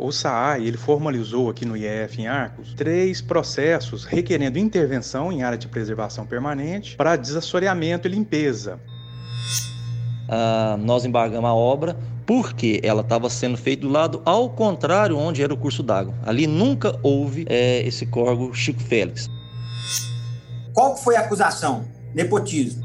o SAAI ele formalizou aqui no IEF em Arcos três processos requerendo intervenção em área de preservação permanente para desassoreamento e limpeza. Ah, nós embargamos a obra porque ela estava sendo feita do lado ao contrário onde era o curso d'água. Ali nunca houve é, esse córrego Chico Félix. Qual foi a acusação? Nepotismo.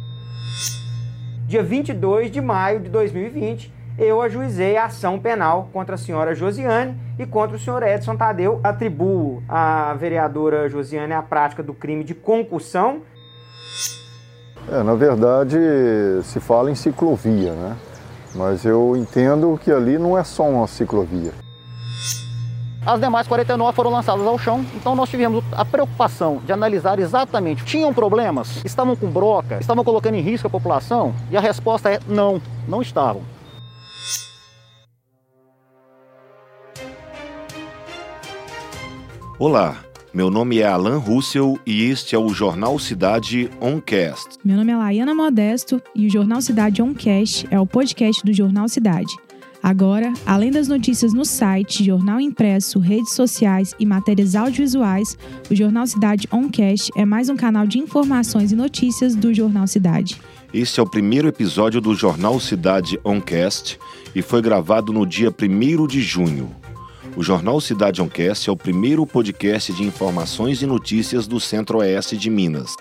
Dia 22 de maio de 2020, eu ajuizei a ação penal contra a senhora Josiane e contra o senhor Edson Tadeu. Atribuo à vereadora Josiane a prática do crime de concussão. É, na verdade, se fala em ciclovia, né? Mas eu entendo que ali não é só uma ciclovia. As demais 49 foram lançadas ao chão, então nós tivemos a preocupação de analisar exatamente, tinham problemas, estavam com broca, estavam colocando em risco a população? E a resposta é não, não estavam. Olá, meu nome é Alan Russell e este é o Jornal Cidade Oncast. Meu nome é Laiana Modesto e o Jornal Cidade Oncast é o podcast do Jornal Cidade. Agora, além das notícias no site, jornal impresso, redes sociais e matérias audiovisuais, o Jornal Cidade Oncast é mais um canal de informações e notícias do Jornal Cidade. Este é o primeiro episódio do Jornal Cidade Oncast e foi gravado no dia 1 de junho. O Jornal Cidade Oncast é o primeiro podcast de informações e notícias do Centro-Oeste de Minas.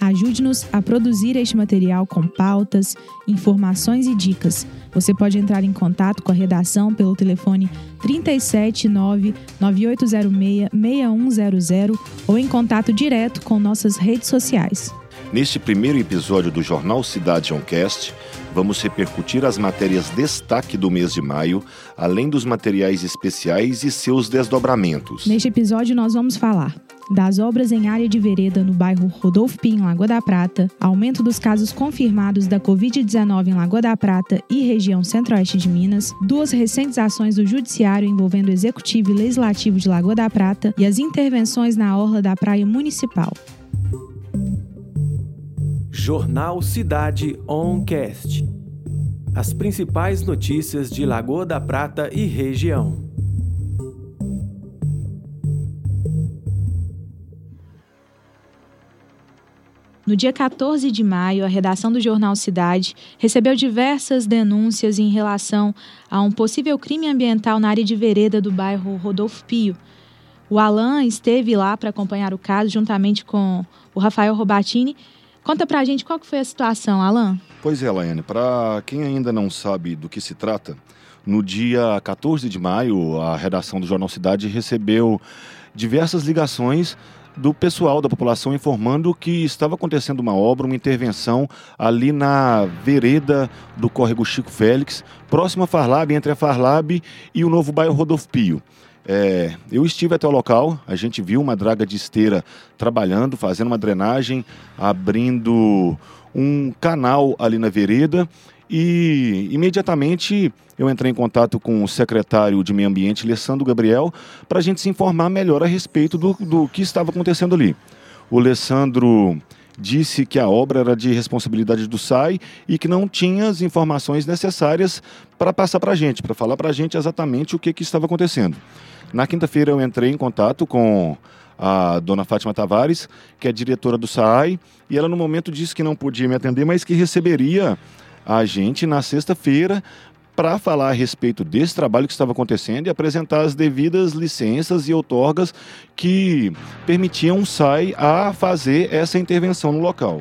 Ajude-nos a produzir este material com pautas, informações e dicas. Você pode entrar em contato com a redação pelo telefone 379 9806 6100 ou em contato direto com nossas redes sociais. Neste primeiro episódio do Jornal Cidade Oncast, vamos repercutir as matérias destaque do mês de maio, além dos materiais especiais e seus desdobramentos. Neste episódio, nós vamos falar das obras em área de vereda no bairro Rodolfo em Lagoa da Prata, aumento dos casos confirmados da Covid-19 em Lagoa da Prata e região centro-oeste de Minas, duas recentes ações do Judiciário envolvendo o Executivo e Legislativo de Lagoa da Prata e as intervenções na orla da Praia Municipal. Jornal Cidade Oncast. As principais notícias de Lagoa da Prata e região. No dia 14 de maio, a redação do jornal Cidade recebeu diversas denúncias em relação a um possível crime ambiental na área de vereda do bairro Rodolfo Pio. O Alan esteve lá para acompanhar o caso juntamente com o Rafael Robatini. Conta pra gente qual que foi a situação, Alan. Pois é, Laiane, para quem ainda não sabe do que se trata, no dia 14 de maio, a redação do Jornal Cidade recebeu diversas ligações do pessoal, da população, informando que estava acontecendo uma obra, uma intervenção ali na vereda do córrego Chico Félix, próximo à Farlab, entre a Farlab e o novo bairro Rodolfo Pio. É, eu estive até o local, a gente viu uma draga de esteira trabalhando, fazendo uma drenagem, abrindo um canal ali na vereda e imediatamente eu entrei em contato com o secretário de Meio Ambiente, Alessandro Gabriel, para a gente se informar melhor a respeito do, do que estava acontecendo ali. O Alessandro disse que a obra era de responsabilidade do SAI e que não tinha as informações necessárias para passar para a gente, para falar para a gente exatamente o que, que estava acontecendo. Na quinta-feira eu entrei em contato com a dona Fátima Tavares, que é diretora do SAI, e ela no momento disse que não podia me atender, mas que receberia a gente na sexta-feira para falar a respeito desse trabalho que estava acontecendo e apresentar as devidas licenças e outorgas que permitiam o SAI a fazer essa intervenção no local.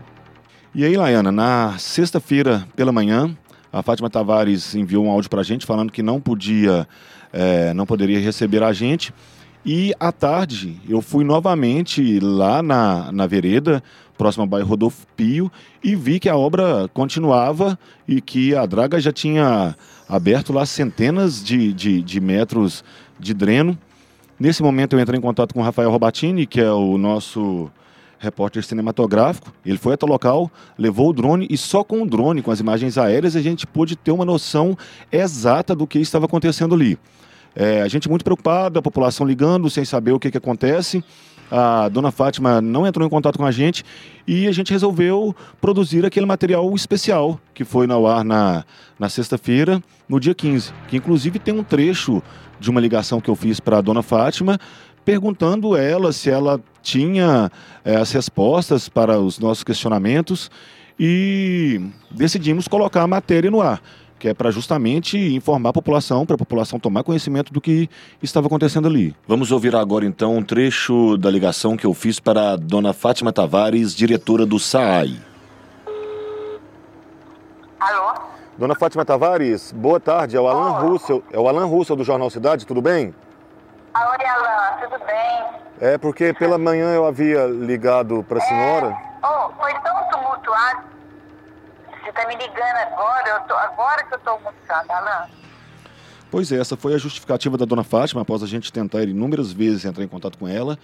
E aí, Laiana, na sexta-feira pela manhã, a Fátima Tavares enviou um áudio para a gente falando que não podia, é, não poderia receber a gente. E à tarde eu fui novamente lá na, na vereda próximo ao bairro Rodolfo Pio, e vi que a obra continuava e que a draga já tinha aberto lá centenas de, de, de metros de dreno. Nesse momento eu entrei em contato com o Rafael Robatini, que é o nosso repórter cinematográfico. Ele foi até o local, levou o drone e só com o drone, com as imagens aéreas, a gente pôde ter uma noção exata do que estava acontecendo ali. É, a gente muito preocupado, a população ligando, sem saber o que, que acontece. A dona Fátima não entrou em contato com a gente e a gente resolveu produzir aquele material especial que foi no ar na, na sexta-feira, no dia 15, que inclusive tem um trecho de uma ligação que eu fiz para a dona Fátima, perguntando ela se ela tinha é, as respostas para os nossos questionamentos e decidimos colocar a matéria no ar que é para justamente informar a população, para a população tomar conhecimento do que estava acontecendo ali. Vamos ouvir agora então um trecho da ligação que eu fiz para a dona Fátima Tavares, diretora do SAAI. Alô? Dona Fátima Tavares, boa tarde. É o Alan oh. Russell, é o Alan Russell do Jornal Cidade, tudo bem? Oi, Alan, tudo bem? É porque pela manhã eu havia ligado para a senhora. É... Oh, foi tão tumultuado você tá me ligando agora, tô, agora que eu tô almoçando, Alain. Pois é, essa foi a justificativa da dona Fátima após a gente tentar inúmeras vezes entrar em contato com ela.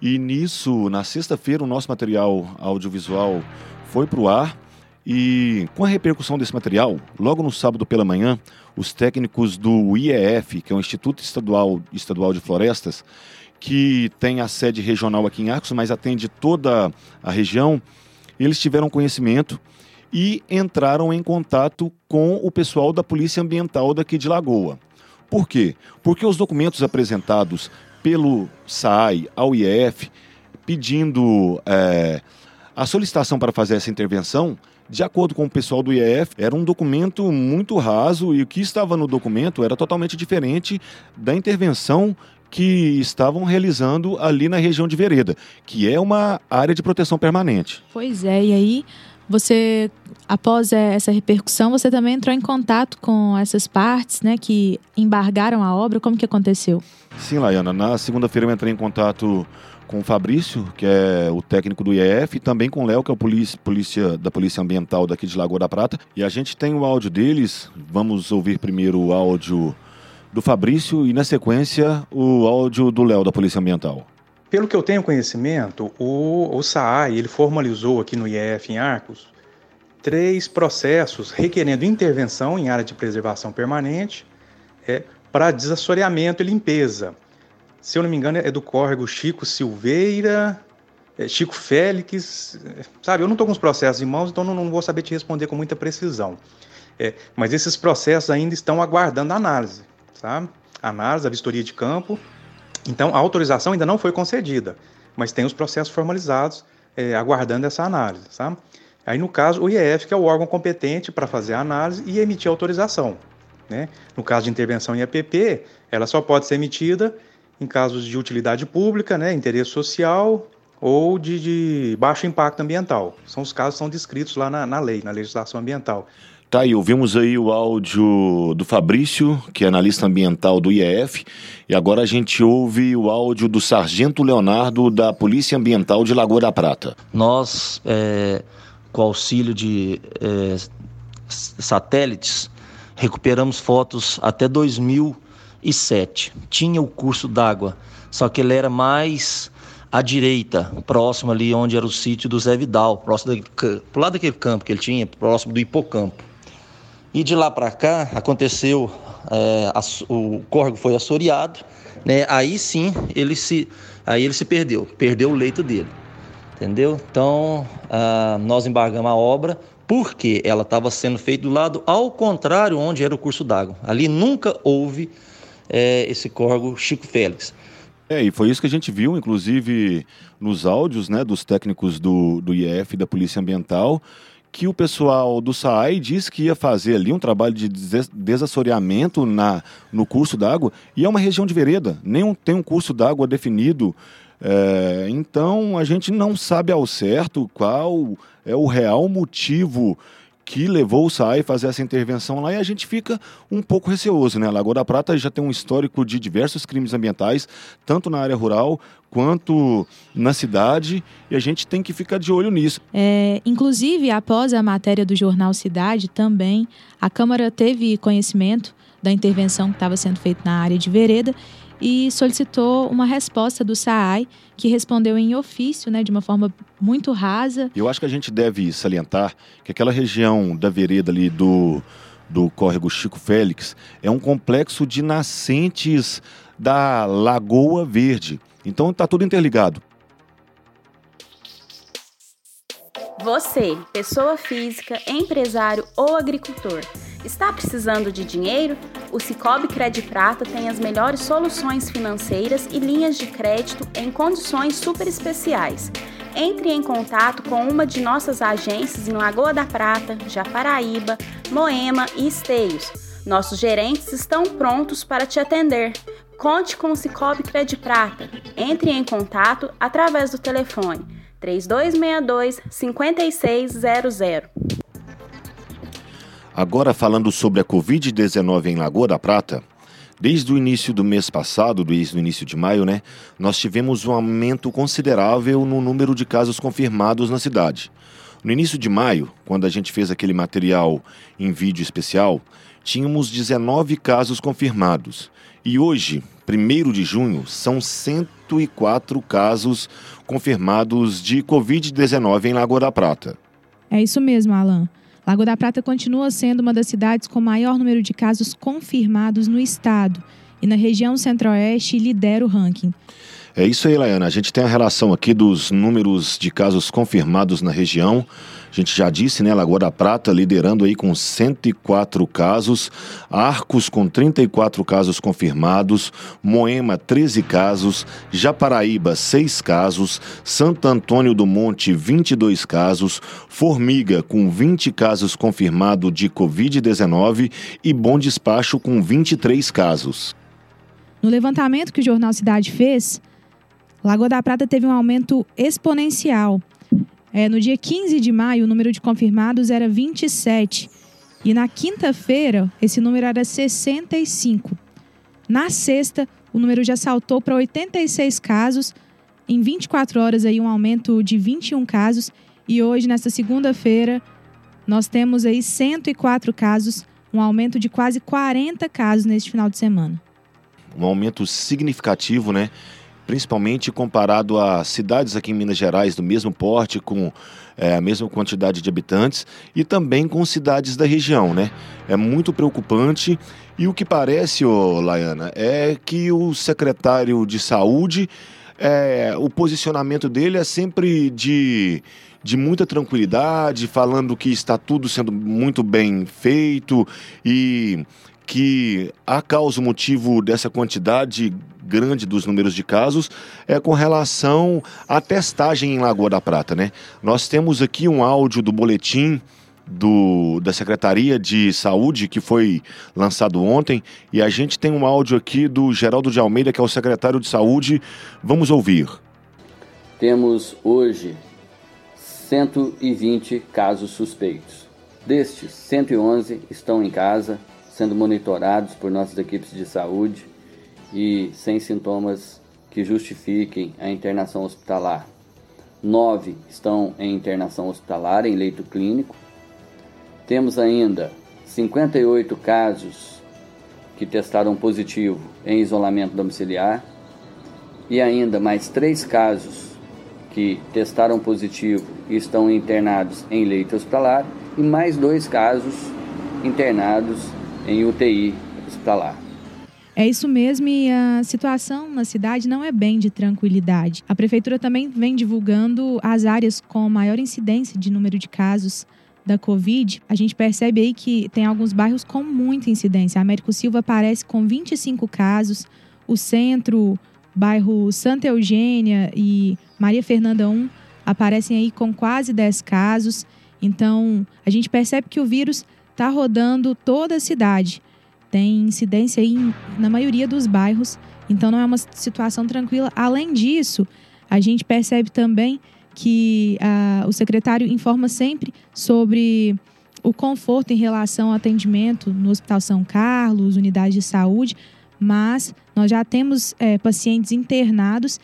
E nisso, na sexta-feira, o nosso material audiovisual foi para o ar. E com a repercussão desse material, logo no sábado pela manhã, os técnicos do IEF, que é o Instituto Estadual, Estadual de Florestas, que tem a sede regional aqui em Arcos, mas atende toda a região, eles tiveram conhecimento e entraram em contato com o pessoal da Polícia Ambiental daqui de Lagoa. Por quê? Porque os documentos apresentados pelo SAI ao IEF pedindo é, a solicitação para fazer essa intervenção, de acordo com o pessoal do IEF, era um documento muito raso e o que estava no documento era totalmente diferente da intervenção que estavam realizando ali na região de Vereda, que é uma área de proteção permanente. Pois é, e aí você, após essa repercussão, você também entrou em contato com essas partes, né, que embargaram a obra. Como que aconteceu? Sim, Laiana. Na segunda-feira eu entrei em contato com o Fabrício, que é o técnico do IEF, e também com o Léo, que é o polícia, polícia, da Polícia Ambiental daqui de Lagoa da Prata. E a gente tem o áudio deles. Vamos ouvir primeiro o áudio do Fabrício e, na sequência, o áudio do Léo, da Polícia Ambiental. Pelo que eu tenho conhecimento, o, o SAAI ele formalizou aqui no IEF em Arcos três processos requerendo intervenção em área de preservação permanente é, para desassoreamento e limpeza. Se eu não me engano, é do córrego Chico Silveira, é, Chico Félix, sabe? Eu não estou com os processos em mãos, então não, não, vou saber te responder com muita precisão. É, mas esses processos ainda estão aguardando análise, sabe? Análise, a vistoria de campo então, a autorização ainda não foi concedida, mas tem os processos formalizados é, aguardando essa análise. Sabe? Aí, no caso, o IEF, que é o órgão competente para fazer a análise e emitir a autorização. Né? No caso de intervenção em EPP, ela só pode ser emitida em casos de utilidade pública, né, interesse social ou de, de baixo impacto ambiental. São os casos que são descritos lá na, na lei, na legislação ambiental. Tá, aí, ouvimos aí o áudio do Fabrício, que é analista ambiental do IEF, e agora a gente ouve o áudio do Sargento Leonardo, da Polícia Ambiental de Lagoa da Prata. Nós, é, com auxílio de é, satélites, recuperamos fotos até 2007. Tinha o curso d'água, só que ele era mais à direita, próximo ali onde era o sítio do Zé Vidal, próximo pro lado daquele campo que ele tinha, próximo do hipocampo. E de lá para cá aconteceu, é, a, o córrego foi assoreado, né? Aí sim ele se, aí ele se perdeu, perdeu o leito dele, entendeu? Então ah, nós embargamos a obra porque ela estava sendo feita do lado ao contrário onde era o curso d'água. Ali nunca houve é, esse córrego Chico Félix. É, e foi isso que a gente viu, inclusive nos áudios né, dos técnicos do, do IEF, da Polícia Ambiental, que o pessoal do SAAI disse que ia fazer ali um trabalho de desassoreamento na, no curso d'água, e é uma região de vereda, nem tem um curso d'água definido. É, então a gente não sabe ao certo qual é o real motivo que levou o SAI a fazer essa intervenção lá e a gente fica um pouco receoso, né? A Lagoa da Prata já tem um histórico de diversos crimes ambientais, tanto na área rural quanto na cidade, e a gente tem que ficar de olho nisso. É, inclusive, após a matéria do jornal Cidade, também a Câmara teve conhecimento da intervenção que estava sendo feita na área de vereda e solicitou uma resposta do SAAI, que respondeu em ofício, né, de uma forma muito rasa. Eu acho que a gente deve salientar que aquela região da vereda ali do do córrego Chico Félix, é um complexo de nascentes da Lagoa Verde. Então está tudo interligado. Você, pessoa física, empresário ou agricultor, está precisando de dinheiro? O Cicobi Cred Prata tem as melhores soluções financeiras e linhas de crédito em condições super especiais. Entre em contato com uma de nossas agências em Lagoa da Prata, Japaraíba, Moema e Esteios. Nossos gerentes estão prontos para te atender. Conte com o Cicobi Cred Prata. Entre em contato através do telefone 3262 5600. Agora falando sobre a Covid-19 em Lagoa da Prata, desde o início do mês passado, desde o início de maio, né, nós tivemos um aumento considerável no número de casos confirmados na cidade. No início de maio, quando a gente fez aquele material em vídeo especial, tínhamos 19 casos confirmados. E hoje, 1 de junho, são 104 casos confirmados de Covid-19 em Lagoa da Prata. É isso mesmo, Alan. Lagoa da Prata continua sendo uma das cidades com maior número de casos confirmados no estado e na região centro-oeste lidera o ranking. É isso aí, Laiana. A gente tem a relação aqui dos números de casos confirmados na região. A gente já disse, né? Lagoa da Prata liderando aí com 104 casos, Arcos com 34 casos confirmados, Moema 13 casos, Japaraíba 6 casos, Santo Antônio do Monte 22 casos, Formiga com 20 casos confirmados de Covid-19 e Bom Despacho com 23 casos. No levantamento que o Jornal Cidade fez, Lagoa da Prata teve um aumento exponencial. É, no dia 15 de maio, o número de confirmados era 27. E na quinta-feira, esse número era 65. Na sexta, o número já saltou para 86 casos. Em 24 horas, aí, um aumento de 21 casos. E hoje, nesta segunda-feira, nós temos aí 104 casos, um aumento de quase 40 casos neste final de semana. Um aumento significativo, né? Principalmente comparado a cidades aqui em Minas Gerais do mesmo porte, com é, a mesma quantidade de habitantes, e também com cidades da região, né? É muito preocupante. E o que parece, ô, Laiana, é que o secretário de saúde, é, o posicionamento dele é sempre de de muita tranquilidade, falando que está tudo sendo muito bem feito e que a causa, o motivo dessa quantidade grande dos números de casos é com relação à testagem em Lagoa da Prata, né? Nós temos aqui um áudio do boletim do, da Secretaria de Saúde que foi lançado ontem e a gente tem um áudio aqui do Geraldo de Almeida, que é o secretário de Saúde. Vamos ouvir. Temos hoje 120 casos suspeitos. Destes, 111 estão em casa, sendo monitorados por nossas equipes de saúde e sem sintomas que justifiquem a internação hospitalar. Nove estão em internação hospitalar em leito clínico. Temos ainda 58 casos que testaram positivo em isolamento domiciliar e ainda mais três casos que testaram positivo e estão internados em leito hospitalar e mais dois casos internados em UTI hospitalar. É isso mesmo e a situação na cidade não é bem de tranquilidade. A prefeitura também vem divulgando as áreas com maior incidência de número de casos da Covid. A gente percebe aí que tem alguns bairros com muita incidência. A Américo Silva aparece com 25 casos, o centro, bairro Santa Eugênia e Maria Fernanda 1 aparecem aí com quase 10 casos. Então, a gente percebe que o vírus está rodando toda a cidade tem incidência na maioria dos bairros, então não é uma situação tranquila. Além disso, a gente percebe também que uh, o secretário informa sempre sobre o conforto em relação ao atendimento no Hospital São Carlos, unidade de saúde, mas nós já temos é, pacientes internados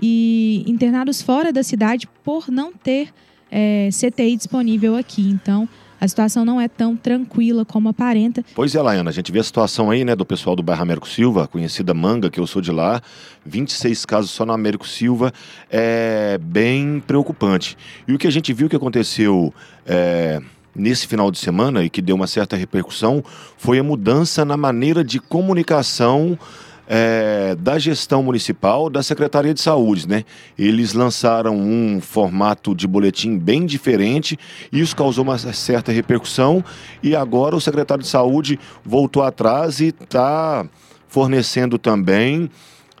e internados fora da cidade por não ter é, CTI disponível aqui. Então, a situação não é tão tranquila como aparenta. Pois é, Laiana, a gente vê a situação aí, né, do pessoal do bairro Américo Silva, conhecida Manga, que eu sou de lá, 26 casos só no Américo Silva, é bem preocupante. E o que a gente viu que aconteceu é, nesse final de semana e que deu uma certa repercussão foi a mudança na maneira de comunicação é, da gestão municipal da Secretaria de Saúde, né? Eles lançaram um formato de boletim bem diferente, isso causou uma certa repercussão e agora o secretário de Saúde voltou atrás e está fornecendo também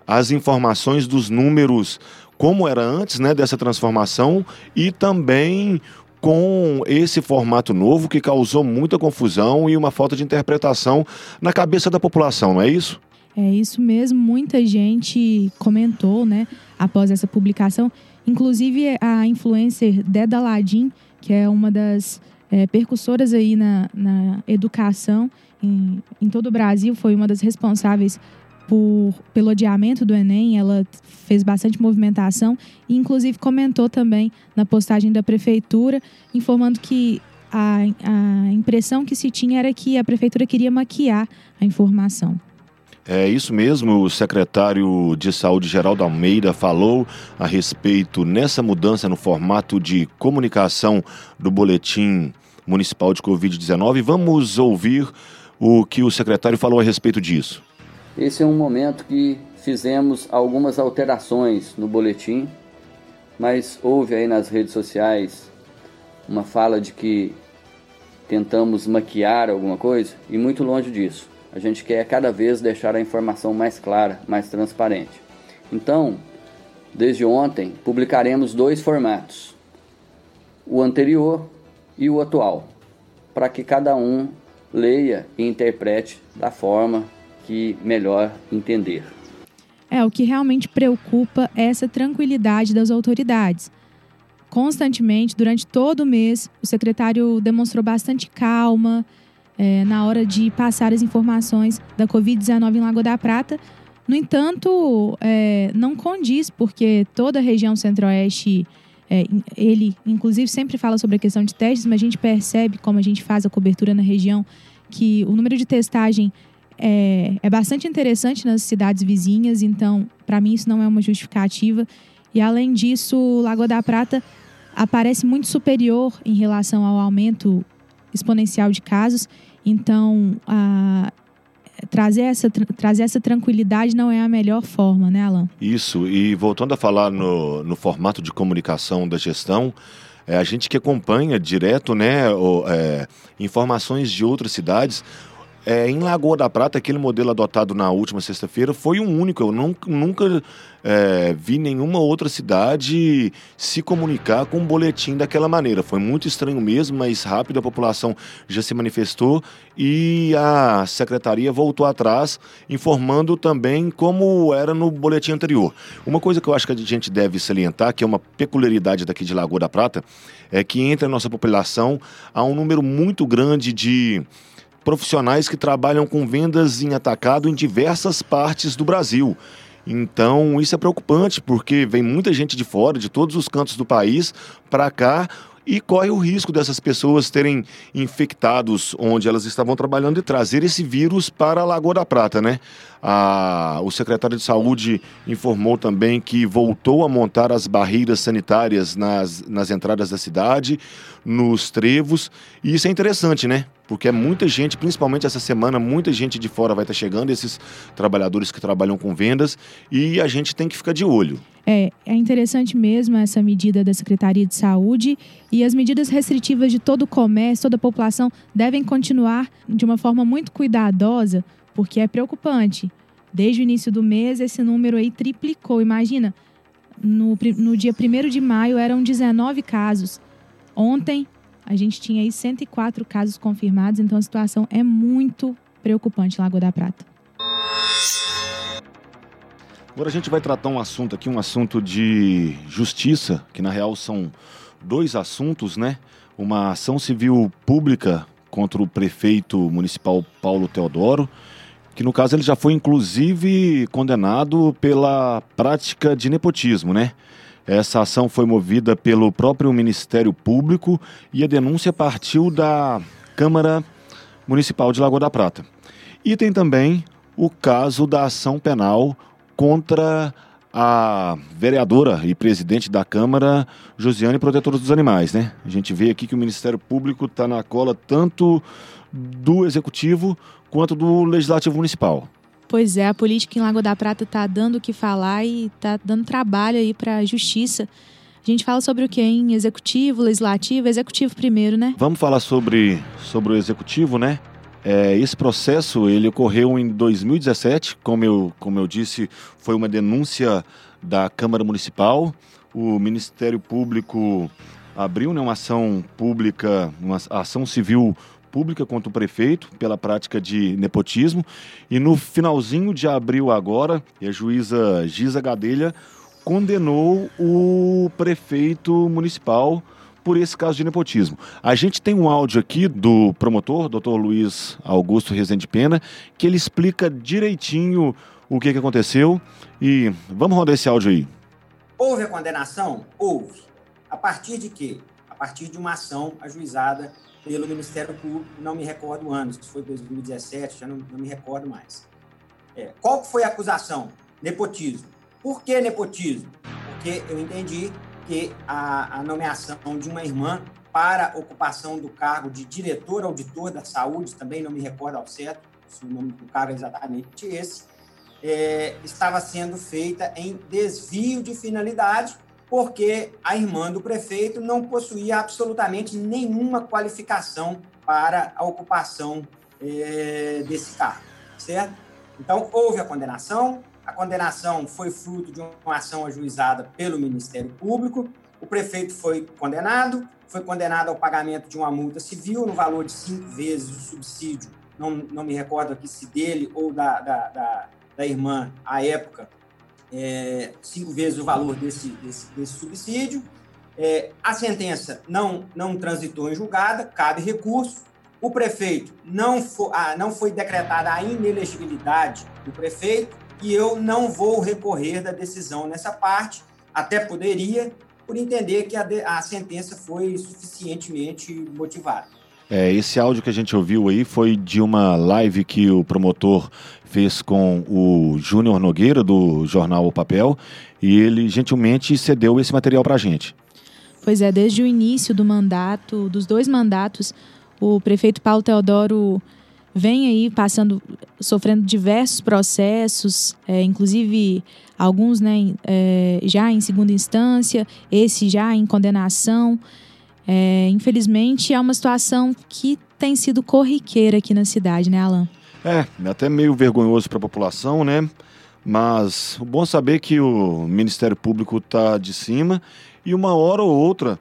as informações dos números como era antes, né, dessa transformação e também com esse formato novo que causou muita confusão e uma falta de interpretação na cabeça da população, não é isso? É isso mesmo, muita gente comentou, né, após essa publicação, inclusive a influencer Deda Ladim, que é uma das é, percussoras aí na, na educação em, em todo o Brasil, foi uma das responsáveis por, pelo adiamento do Enem, ela fez bastante movimentação e inclusive comentou também na postagem da prefeitura, informando que a, a impressão que se tinha era que a prefeitura queria maquiar a informação. É isso mesmo, o secretário de Saúde Geraldo Almeida falou a respeito nessa mudança no formato de comunicação do boletim municipal de Covid-19. Vamos ouvir o que o secretário falou a respeito disso. Esse é um momento que fizemos algumas alterações no boletim, mas houve aí nas redes sociais uma fala de que tentamos maquiar alguma coisa e muito longe disso. A gente quer cada vez deixar a informação mais clara, mais transparente. Então, desde ontem, publicaremos dois formatos: o anterior e o atual, para que cada um leia e interprete da forma que melhor entender. É, o que realmente preocupa é essa tranquilidade das autoridades. Constantemente, durante todo o mês, o secretário demonstrou bastante calma, é, na hora de passar as informações da Covid-19 em Lagoa da Prata. No entanto, é, não condiz, porque toda a região centro-oeste, é, ele inclusive sempre fala sobre a questão de testes, mas a gente percebe, como a gente faz a cobertura na região, que o número de testagem é, é bastante interessante nas cidades vizinhas, então, para mim, isso não é uma justificativa. E, além disso, Lagoa da Prata aparece muito superior em relação ao aumento exponencial de casos. Então, a, trazer, essa, trazer essa tranquilidade não é a melhor forma, né, Alan? Isso, e voltando a falar no, no formato de comunicação da gestão, é, a gente que acompanha direto né, o, é, informações de outras cidades, é, em Lagoa da Prata, aquele modelo adotado na última sexta-feira foi o único. Eu nunca, nunca é, vi nenhuma outra cidade se comunicar com um boletim daquela maneira. Foi muito estranho mesmo, mas rápido a população já se manifestou e a secretaria voltou atrás, informando também como era no boletim anterior. Uma coisa que eu acho que a gente deve salientar, que é uma peculiaridade daqui de Lagoa da Prata, é que entre a nossa população há um número muito grande de profissionais que trabalham com vendas em atacado em diversas partes do Brasil. Então, isso é preocupante, porque vem muita gente de fora, de todos os cantos do país, para cá e corre o risco dessas pessoas terem infectados onde elas estavam trabalhando e trazer esse vírus para a Lagoa da Prata, né? A, o secretário de Saúde informou também que voltou a montar as barreiras sanitárias nas, nas entradas da cidade, nos trevos, e isso é interessante, né? Porque é muita gente, principalmente essa semana, muita gente de fora vai estar chegando, esses trabalhadores que trabalham com vendas, e a gente tem que ficar de olho. É, é interessante mesmo essa medida da Secretaria de Saúde e as medidas restritivas de todo o comércio, toda a população devem continuar de uma forma muito cuidadosa, porque é preocupante. Desde o início do mês, esse número aí triplicou. Imagina, no, no dia 1 de maio eram 19 casos. Ontem, a gente tinha aí 104 casos confirmados, então a situação é muito preocupante Lagoa da Prata. Agora a gente vai tratar um assunto aqui, um assunto de justiça, que na real são dois assuntos, né? Uma ação civil pública contra o prefeito municipal Paulo Teodoro, que no caso ele já foi inclusive condenado pela prática de nepotismo, né? Essa ação foi movida pelo próprio Ministério Público e a denúncia partiu da Câmara Municipal de Lagoa da Prata. E tem também o caso da ação penal contra a vereadora e presidente da Câmara, Josiane, protetora dos animais, né? A gente vê aqui que o Ministério Público está na cola tanto do Executivo quanto do Legislativo Municipal. Pois é, a política em Lagoa da Prata está dando o que falar e está dando trabalho aí para a justiça. A gente fala sobre o que em executivo, legislativo, executivo primeiro, né? Vamos falar sobre, sobre o executivo, né? É, esse processo ele ocorreu em 2017, como eu, como eu disse, foi uma denúncia da Câmara Municipal. O Ministério Público abriu né, uma ação pública, uma ação civil pública contra o prefeito pela prática de nepotismo. E no finalzinho de abril agora, a juíza Giza Gadelha condenou o prefeito municipal por esse caso de nepotismo. A gente tem um áudio aqui do promotor, doutor Luiz Augusto Rezende Pena, que ele explica direitinho o que, que aconteceu. E vamos rodar esse áudio aí. Houve a condenação? Houve. A partir de quê? A partir de uma ação ajuizada pelo Ministério Público, não me recordo anos, se foi 2017, já não, não me recordo mais. É, qual foi a acusação? Nepotismo. Por que nepotismo? Porque eu entendi que a, a nomeação de uma irmã para ocupação do cargo de diretor auditor da saúde, também não me recordo ao certo se o nome do cargo é exatamente esse, é, estava sendo feita em desvio de finalidade, porque a irmã do prefeito não possuía absolutamente nenhuma qualificação para a ocupação é, desse cargo, certo? Então, houve a condenação, a condenação foi fruto de uma ação ajuizada pelo Ministério Público. O prefeito foi condenado, foi condenado ao pagamento de uma multa civil no valor de cinco vezes o subsídio, não, não me recordo aqui se dele ou da, da, da, da irmã, à época, é, cinco vezes o valor desse, desse, desse subsídio. É, a sentença não, não transitou em julgada, cabe recurso. O prefeito não, for, ah, não foi decretada a inelegibilidade do prefeito, e eu não vou recorrer da decisão nessa parte, até poderia, por entender que a, de, a sentença foi suficientemente motivada. É, esse áudio que a gente ouviu aí foi de uma live que o promotor fez com o Júnior Nogueira, do jornal O Papel, e ele gentilmente cedeu esse material para a gente. Pois é, desde o início do mandato, dos dois mandatos, o prefeito Paulo Teodoro vem aí passando, sofrendo diversos processos, é, inclusive alguns né, é, já em segunda instância, esse já em condenação. É, infelizmente, é uma situação que tem sido corriqueira aqui na cidade, né, Alan? É, até meio vergonhoso para a população, né? Mas o bom é saber que o Ministério Público está de cima e uma hora ou outra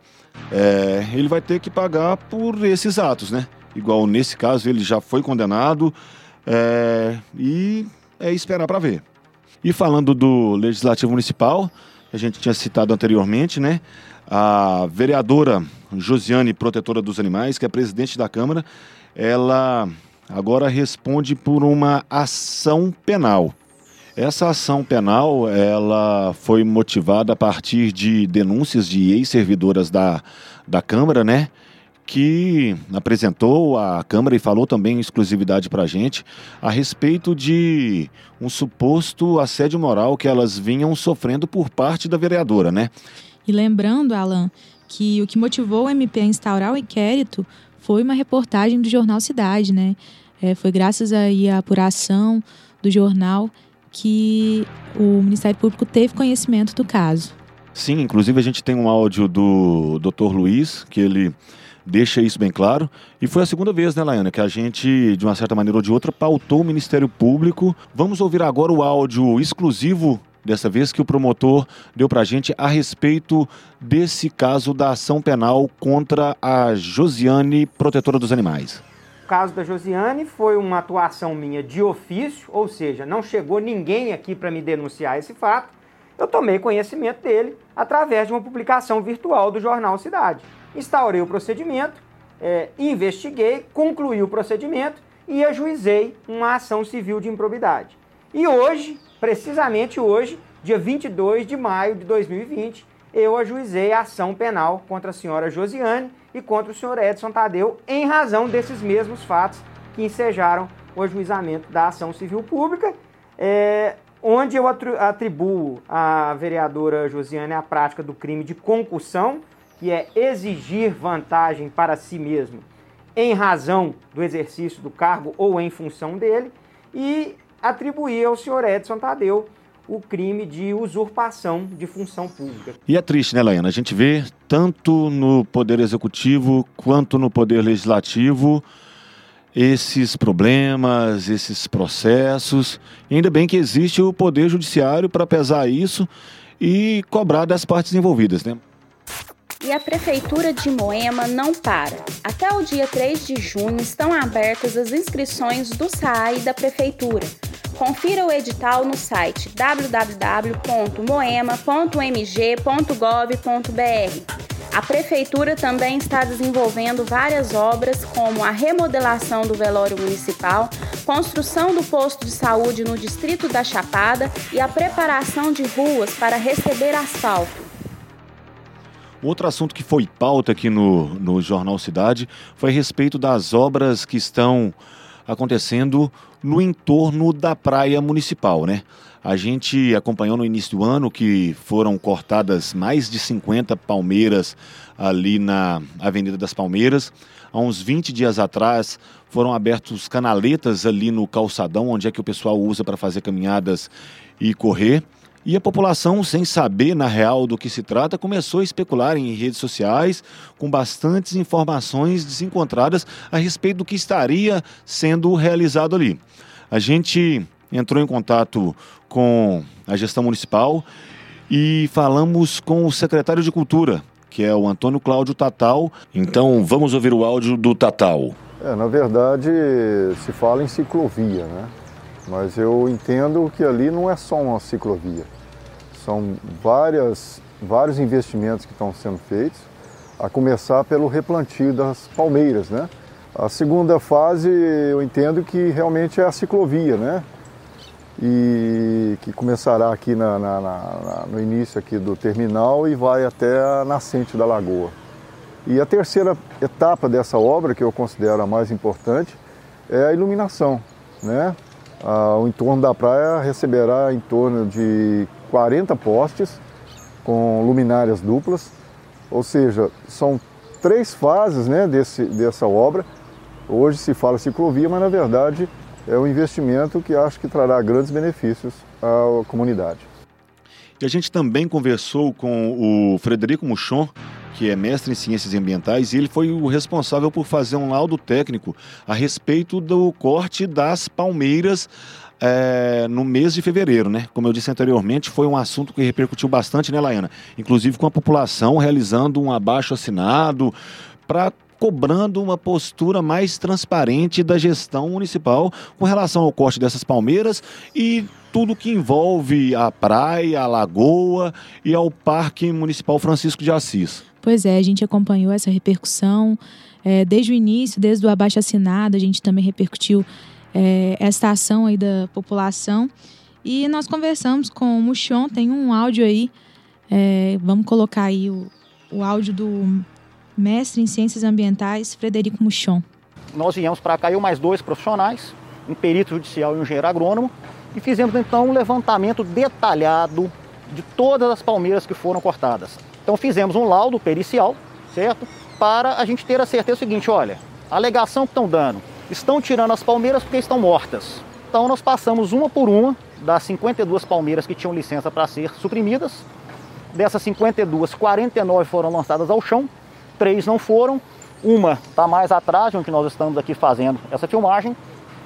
é, ele vai ter que pagar por esses atos, né? igual nesse caso ele já foi condenado é, e é esperar para ver. E falando do Legislativo Municipal, a gente tinha citado anteriormente, né? A vereadora Josiane, protetora dos animais, que é presidente da Câmara, ela agora responde por uma ação penal. Essa ação penal, ela foi motivada a partir de denúncias de ex-servidoras da, da Câmara, né? que apresentou à Câmara e falou também em exclusividade para a gente a respeito de um suposto assédio moral que elas vinham sofrendo por parte da vereadora, né? E lembrando, Alan, que o que motivou o MP a instaurar o inquérito foi uma reportagem do jornal Cidade, né? É, foi graças aí à apuração do jornal que o Ministério Público teve conhecimento do caso. Sim, inclusive a gente tem um áudio do Dr. Luiz, que ele deixa isso bem claro. E foi a segunda vez, né, Laiana, que a gente, de uma certa maneira ou de outra, pautou o Ministério Público. Vamos ouvir agora o áudio exclusivo dessa vez que o promotor deu para a gente a respeito desse caso da ação penal contra a Josiane, protetora dos animais. O caso da Josiane foi uma atuação minha de ofício, ou seja, não chegou ninguém aqui para me denunciar esse fato. Eu tomei conhecimento dele através de uma publicação virtual do jornal Cidade instaurei o procedimento, é, investiguei, concluí o procedimento e ajuizei uma ação civil de improbidade. E hoje, precisamente hoje, dia 22 de maio de 2020, eu ajuizei a ação penal contra a senhora Josiane e contra o senhor Edson Tadeu em razão desses mesmos fatos que ensejaram o ajuizamento da ação civil pública. É, onde eu atribuo à vereadora Josiane a prática do crime de concussão, que é exigir vantagem para si mesmo em razão do exercício do cargo ou em função dele, e atribuir ao senhor Edson Tadeu o crime de usurpação de função pública. E é triste, né, Laiana? A gente vê tanto no Poder Executivo quanto no Poder Legislativo esses problemas, esses processos. E ainda bem que existe o Poder Judiciário para pesar isso e cobrar das partes envolvidas, né? E a Prefeitura de Moema não para. Até o dia 3 de junho estão abertas as inscrições do SAI da Prefeitura. Confira o edital no site www.moema.mg.gov.br. A Prefeitura também está desenvolvendo várias obras, como a remodelação do velório municipal, construção do posto de saúde no distrito da Chapada e a preparação de ruas para receber asfalto. Outro assunto que foi pauta aqui no, no Jornal Cidade foi a respeito das obras que estão acontecendo no entorno da praia municipal, né? A gente acompanhou no início do ano que foram cortadas mais de 50 palmeiras ali na Avenida das Palmeiras. Há uns 20 dias atrás foram abertos canaletas ali no calçadão, onde é que o pessoal usa para fazer caminhadas e correr. E a população, sem saber na real do que se trata, começou a especular em redes sociais com bastantes informações desencontradas a respeito do que estaria sendo realizado ali. A gente entrou em contato com a gestão municipal e falamos com o secretário de Cultura, que é o Antônio Cláudio Tatal. Então vamos ouvir o áudio do Tatal. É, na verdade, se fala em ciclovia, né? Mas eu entendo que ali não é só uma ciclovia. São várias, vários investimentos que estão sendo feitos, a começar pelo replantio das palmeiras, né? A segunda fase eu entendo que realmente é a ciclovia, né? E que começará aqui na, na, na, no início aqui do terminal e vai até a nascente da lagoa. E a terceira etapa dessa obra, que eu considero a mais importante, é a iluminação, né? Ah, o entorno da praia receberá em torno de 40 postes com luminárias duplas, ou seja, são três fases né, desse, dessa obra. Hoje se fala ciclovia, mas na verdade é um investimento que acho que trará grandes benefícios à comunidade. E a gente também conversou com o Frederico Muchon, que é mestre em ciências ambientais, e ele foi o responsável por fazer um laudo técnico a respeito do corte das palmeiras é, no mês de fevereiro, né? Como eu disse anteriormente, foi um assunto que repercutiu bastante, né, Laiana? Inclusive com a população realizando um abaixo assinado para cobrando uma postura mais transparente da gestão municipal com relação ao corte dessas palmeiras e tudo que envolve a praia, a lagoa e ao Parque Municipal Francisco de Assis. Pois é, a gente acompanhou essa repercussão é, desde o início, desde o abaixo assinado, a gente também repercutiu é, esta ação aí da população. E nós conversamos com o Muxon, tem um áudio aí, é, vamos colocar aí o, o áudio do mestre em Ciências Ambientais, Frederico Muxon. Nós viemos para cá, eu mais dois profissionais, um perito judicial e um engenheiro agrônomo, e fizemos então um levantamento detalhado de todas as palmeiras que foram cortadas. Então fizemos um laudo pericial, certo? Para a gente ter a certeza seguinte, olha, a alegação que estão dando, estão tirando as palmeiras porque estão mortas. Então nós passamos uma por uma das 52 palmeiras que tinham licença para ser suprimidas. Dessas 52, 49 foram lançadas ao chão, três não foram. Uma está mais atrás, onde nós estamos aqui fazendo essa filmagem,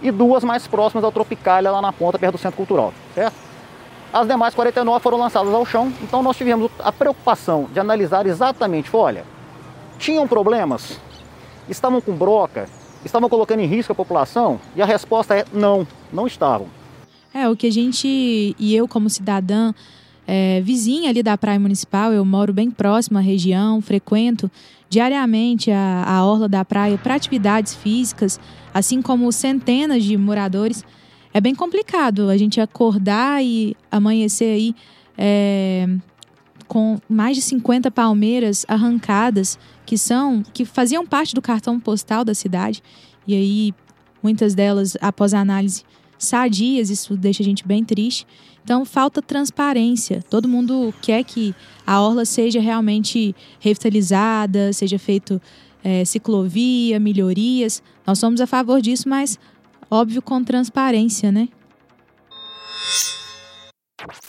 e duas mais próximas ao Tropicália, lá na ponta, perto do Centro Cultural, certo? As demais 49 foram lançadas ao chão, então nós tivemos a preocupação de analisar exatamente, olha, tinham problemas, estavam com broca, estavam colocando em risco a população? E a resposta é não, não estavam. É, o que a gente, e eu como cidadã, é, vizinha ali da praia municipal, eu moro bem próximo à região, frequento diariamente a, a orla da praia para atividades físicas, assim como centenas de moradores. É bem complicado a gente acordar e amanhecer aí é, com mais de 50 palmeiras arrancadas que são que faziam parte do cartão postal da cidade e aí muitas delas após a análise sadias, isso deixa a gente bem triste. Então falta transparência. Todo mundo quer que a orla seja realmente revitalizada, seja feito é, ciclovia, melhorias. Nós somos a favor disso, mas óbvio com transparência, né?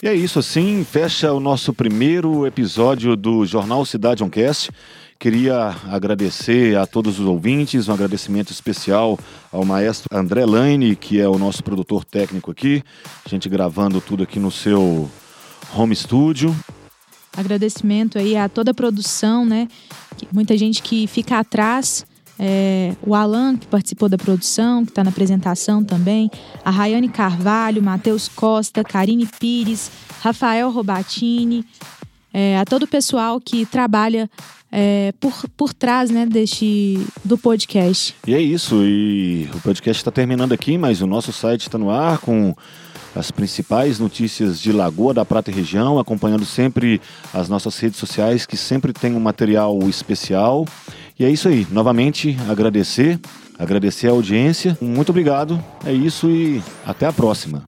E é isso, assim fecha o nosso primeiro episódio do Jornal Cidade Oncast. Queria agradecer a todos os ouvintes, um agradecimento especial ao maestro André Laine, que é o nosso produtor técnico aqui, a gente gravando tudo aqui no seu home studio. Agradecimento aí a toda a produção, né? Muita gente que fica atrás é, o Alan, que participou da produção, que está na apresentação também, a Rayane Carvalho, Matheus Costa, Karine Pires, Rafael Robatini, é, a todo o pessoal que trabalha é, por, por trás né, deste, do podcast. E é isso, e o podcast está terminando aqui, mas o nosso site está no ar com as principais notícias de Lagoa da Prata e região, acompanhando sempre as nossas redes sociais, que sempre tem um material especial. E é isso aí, novamente agradecer, agradecer a audiência. Muito obrigado, é isso e até a próxima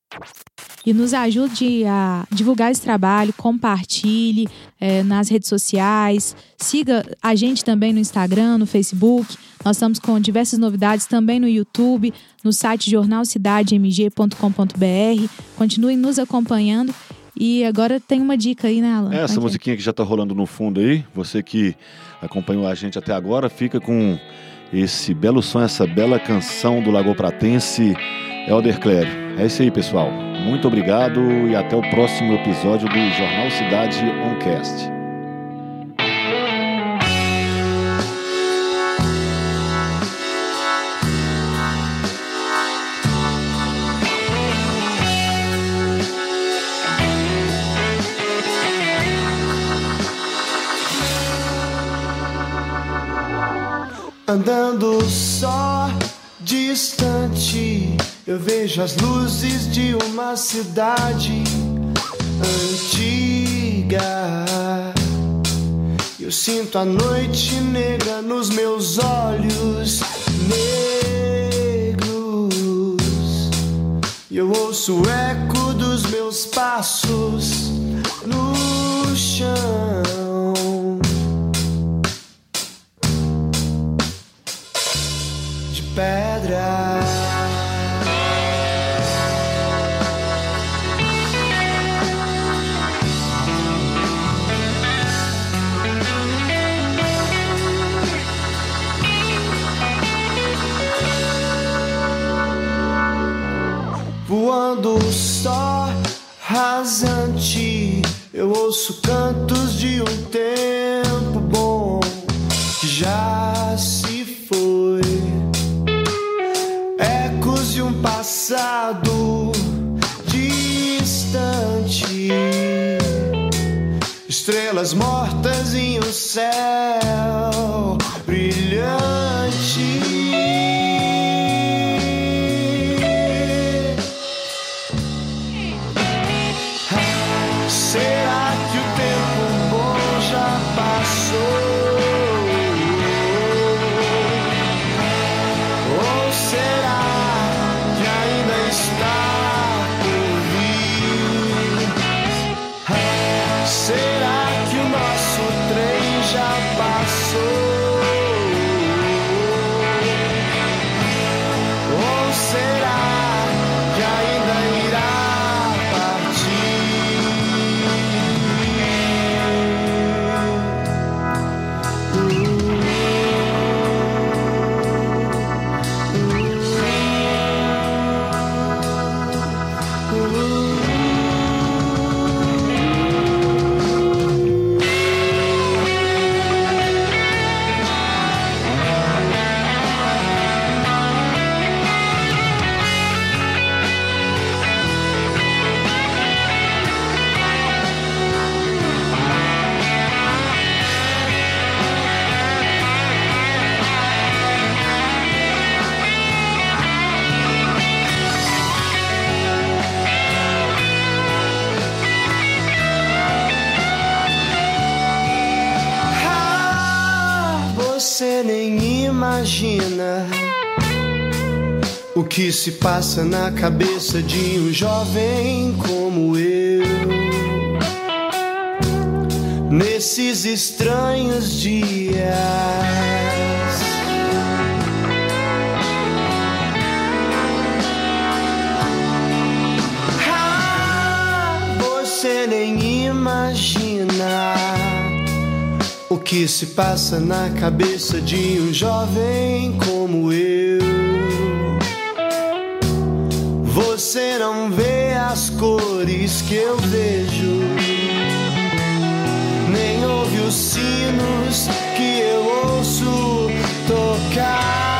e nos ajude a divulgar esse trabalho, compartilhe é, nas redes sociais, siga a gente também no Instagram, no Facebook. Nós estamos com diversas novidades também no YouTube, no site jornalcidademg.com.br. Continuem nos acompanhando. E agora tem uma dica aí, né, Alan? Essa musiquinha que já está rolando no fundo aí, você que acompanhou a gente até agora, fica com esse belo som, essa bela canção do Lagoa Pratense, Elder Clério. É isso aí, pessoal. Muito obrigado e até o próximo episódio do Jornal Cidade Oncast. Eu vejo as luzes de uma cidade antiga. Eu sinto a noite negra nos meus olhos negros. E eu ouço o eco dos meus passos no chão. Ouço cantos de um tempo bom que já se foi. Ecos de um passado distante. Estrelas mortas em um céu se passa na cabeça de um jovem como eu? Nesses estranhos dias. Ah, você nem imagina o que se passa na cabeça de um jovem como eu. Você não vê as cores que eu vejo, nem ouve os sinos que eu ouço tocar.